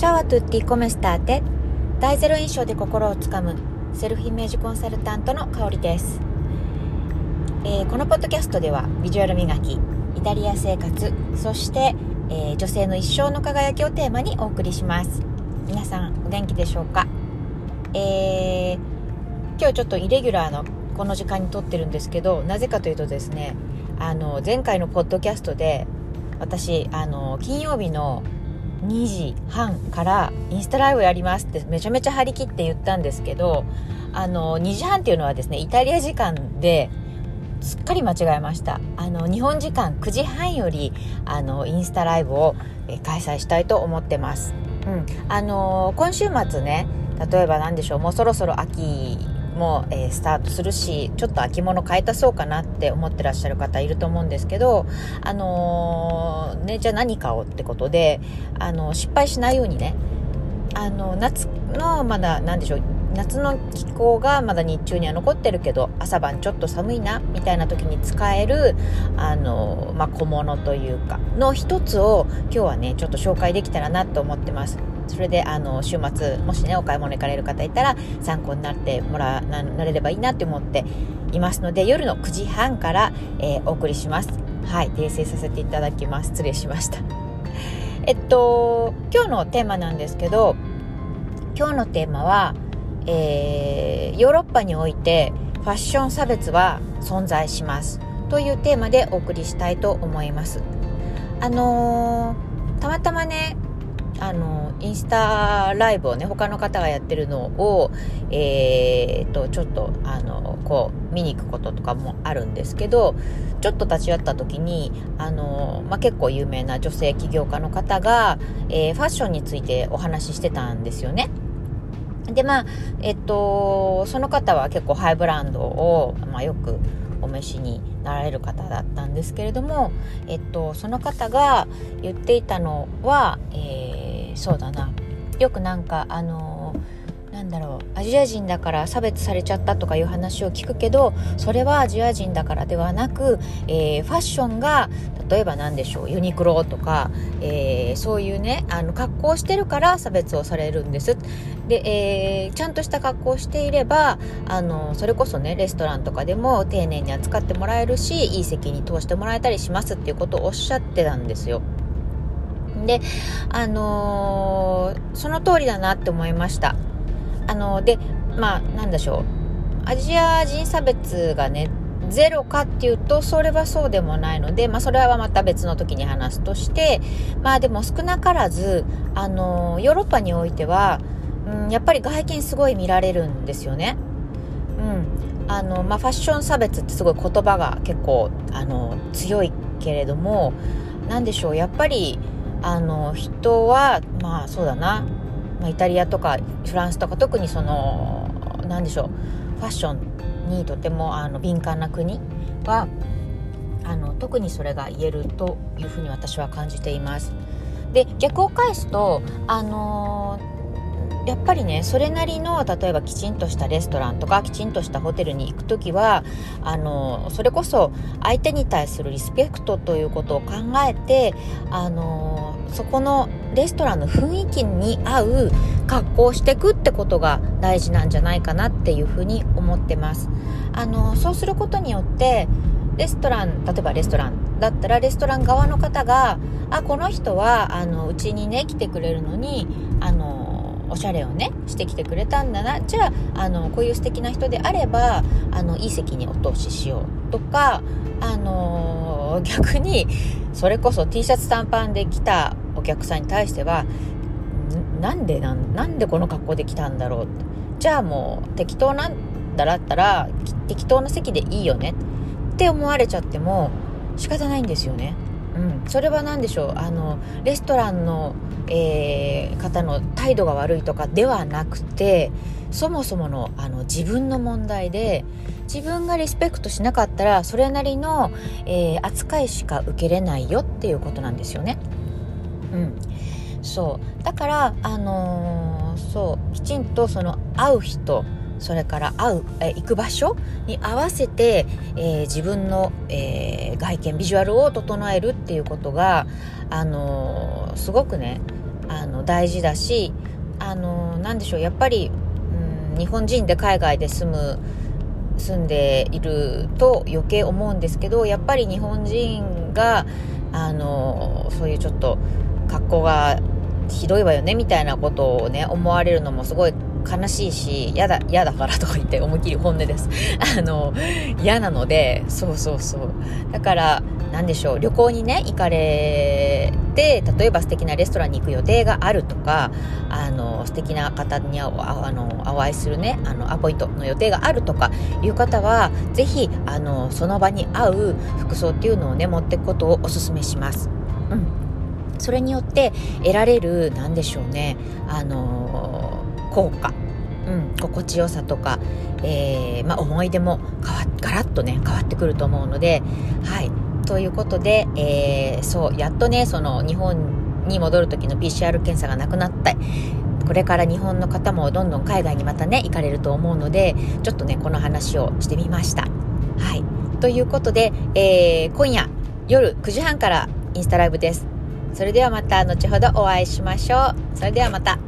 チャワトゥッティコメスターテ大ゼロ印象で心をつかむ。セルフイメージコンサルタントの香りです、えー、このポッドキャストではビジュアル磨きイタリア生活そして、えー、女性の一生の輝きをテーマにお送りします。皆さんお元気でしょうか、えー、今日ちょっとイレギュラーのこの時間に撮ってるんですけどなぜかというとですねあの前回のポッドキャストで私あの金曜日の2時半からインスタライブやりますってめちゃめちゃ張り切って言ったんですけどあの2時半っていうのはですねイタリア時間ですっかり間違えました。あの日本時間9時半よりあのインスタライブを、開催したいと思ってます、うん、あの今週末ね例えば何でしょうもうそろそろ秋も、えー、スタートするしちょっと秋物買い足そうかなって思ってらっしゃる方いると思うんですけどあのー、ねじゃあ何買おうってことであの失敗しないようにねあの夏のまだ何でしょう夏の気候がまだ日中には残ってるけど朝晩ちょっと寒いなみたいな時に使えるあの、まあ、小物というかの一つを今日はねちょっと紹介できたらなと思ってます。それであの週末もしねお買い物行かれる方いたら参考になってもらななれればいいなって思っていますので夜の9時半から、えー、お送りします。はい訂正させていただきます。失礼しました。えっと今日のテーマなんですけど今日のテーマは、えー、ヨーロッパにおいてファッション差別は存在します。というテーマでお送りしたいと思います。あのー、たまたまねあのインスタライブをね他の方がやってるのを、えー、とちょっとあのこう見に行くこととかもあるんですけどちょっと立ち会った時にあの、まあ、結構有名な女性起業家の方が、えー、ファッションについてお話ししてたんですよね。でまあえっとその方は結構ハイブランドを、まあ、よくお召しになられる方だったんですけれども、えっと、その方が言っていたのは、えーそうだなよくなんかあのなんだろうアジア人だから差別されちゃったとかいう話を聞くけどそれはアジア人だからではなく、えー、ファッションが例えば何でしょうユニクロとか、えー、そういうねあの格好をしてるから差別をされるんですで、えー、ちゃんとした格好をしていればあのそれこそねレストランとかでも丁寧に扱ってもらえるしいい席に通してもらえたりしますっていうことをおっしゃってたんですよ。で、あのー、その通りだなって思いました。あのー、で、まあ、なんでしょう。アジア人差別がね、ゼロかっていうと、それはそうでもないので、まあ、それはまた別の時に話すとして、まあ、でも少なからず、あのー、ヨーロッパにおいては、うん、やっぱり外見すごい見られるんですよね。うん。あの、まあ、ファッション差別ってすごい言葉が結構、あの、強いけれども、なんでしょう、やっぱり、あの人はまあそうだな、まあ、イタリアとかフランスとか特にその何でしょうファッションにとてもあの敏感な国はあの特にそれが言えるというふうに私は感じています。で逆を返すとあのやっぱりねそれなりの例えばきちんとしたレストランとかきちんとしたホテルに行く時はあのそれこそ相手に対するリスペクトということを考えてあのそこのレストランの雰囲気に合う格好をしていくってことが大事なんじゃないかなっていうふうに思ってます。あのそうすることによってレストラン例えばレストランだったらレストラン側の方があこの人はあのうちにね来てくれるのにあのおしゃれをねしてきてくれたんだな。じゃああのこういう素敵な人であればあのいい席にお通ししようとかあの逆にそれこそ T シャツ短パンで来たお客さんに対してはなんでなんなんでこの格好で来たんだろうじゃあもう適当なんだったら適当な席でいいよね？って思われちゃっても仕方ないんですよね。うん、それは何でしょう？あのレストランの、えー、方の態度が悪いとかではなくてそもそものあの自分の問題で自分がリスペクトしなかったらそれなりの、えー、扱いしか受けれないよっていうことなんですよね。うん、そうだからあのー、そうきちんとその会う人それから会う、え行く場所に合わせて、えー、自分の、えー、外見ビジュアルを整えるっていうことが、あのー、すごくねあの大事だしあのなんでしょうやっぱり、うん、日本人で海外で住む住んでいると余計思うんですけどやっぱり日本人があのそういうちょっと格好がひどいわよねみたいなことをね思われるのもすごい悲しいし嫌だ嫌だからとか言って思いっきり本音です。あの嫌なのでそうそうそう。だから何でしょう旅行にね行かれて例えば素敵なレストランに行く予定があるとかあの素敵な方にああのお会いするねあのアポイントの予定があるとかいう方は是非あのその場に合う服装っていうのをね持っていくことをおすすめします。うん。それによって得られる何でしょうねあの効果うん、心地よさとか、えー、まあ、思い出も変わガラッとね変わってくると思うのではいということで、えー、そうやっとねその日本に戻る時の PCR 検査がなくなったこれから日本の方もどんどん海外にまたね行かれると思うのでちょっとねこの話をしてみました。はいということで、えー、今夜夜9時半からインスタライブです。それではまた後ほどお会いしましょう。それではまた。